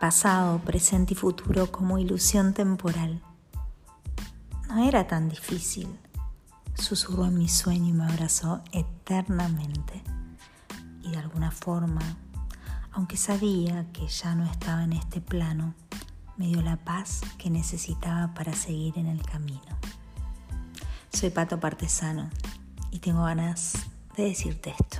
pasado, presente y futuro como ilusión temporal. No era tan difícil. Susurró en mi sueño y me abrazó eternamente. Y de alguna forma, aunque sabía que ya no estaba en este plano, me dio la paz que necesitaba para seguir en el camino. Soy Pato Partesano y tengo ganas de decirte esto.